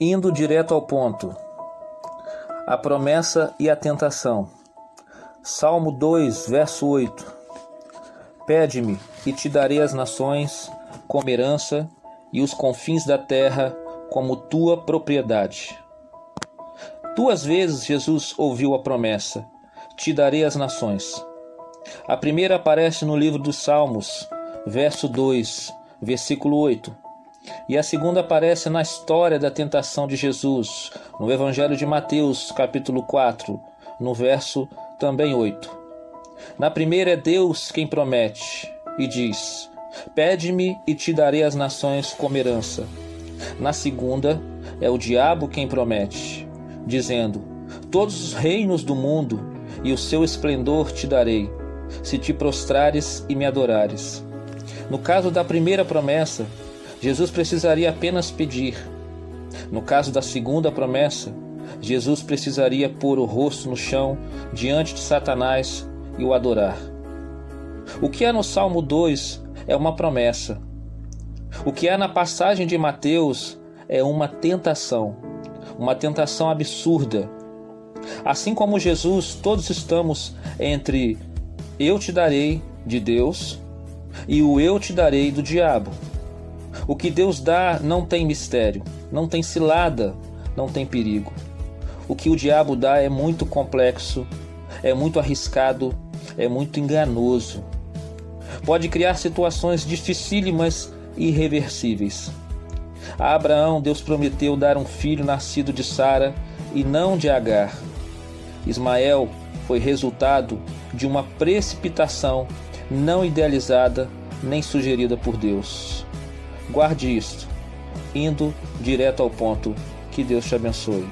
Indo direto ao ponto. A promessa e a tentação. Salmo 2, verso 8. Pede-me e te darei as nações como herança e os confins da terra como tua propriedade. Duas vezes Jesus ouviu a promessa: Te darei as nações. A primeira aparece no livro dos Salmos, verso 2, versículo 8 e a segunda aparece na história da tentação de Jesus, no Evangelho de Mateus, capítulo 4, no verso também 8. Na primeira é Deus quem promete e diz: Pede-me e te darei as nações como herança. Na segunda é o diabo quem promete, dizendo: Todos os reinos do mundo e o seu esplendor te darei, se te prostrares e me adorares. No caso da primeira promessa, Jesus precisaria apenas pedir. No caso da segunda promessa, Jesus precisaria pôr o rosto no chão diante de Satanás e o adorar. O que há no Salmo 2 é uma promessa. O que há na passagem de Mateus é uma tentação, uma tentação absurda. Assim como Jesus, todos estamos entre eu te darei de Deus e o eu te darei do diabo. O que Deus dá não tem mistério, não tem cilada, não tem perigo. O que o diabo dá é muito complexo, é muito arriscado, é muito enganoso. Pode criar situações dificílimas e irreversíveis. A Abraão, Deus prometeu dar um filho nascido de Sara e não de Agar. Ismael foi resultado de uma precipitação não idealizada nem sugerida por Deus. Guarde isto, indo direto ao ponto. Que Deus te abençoe.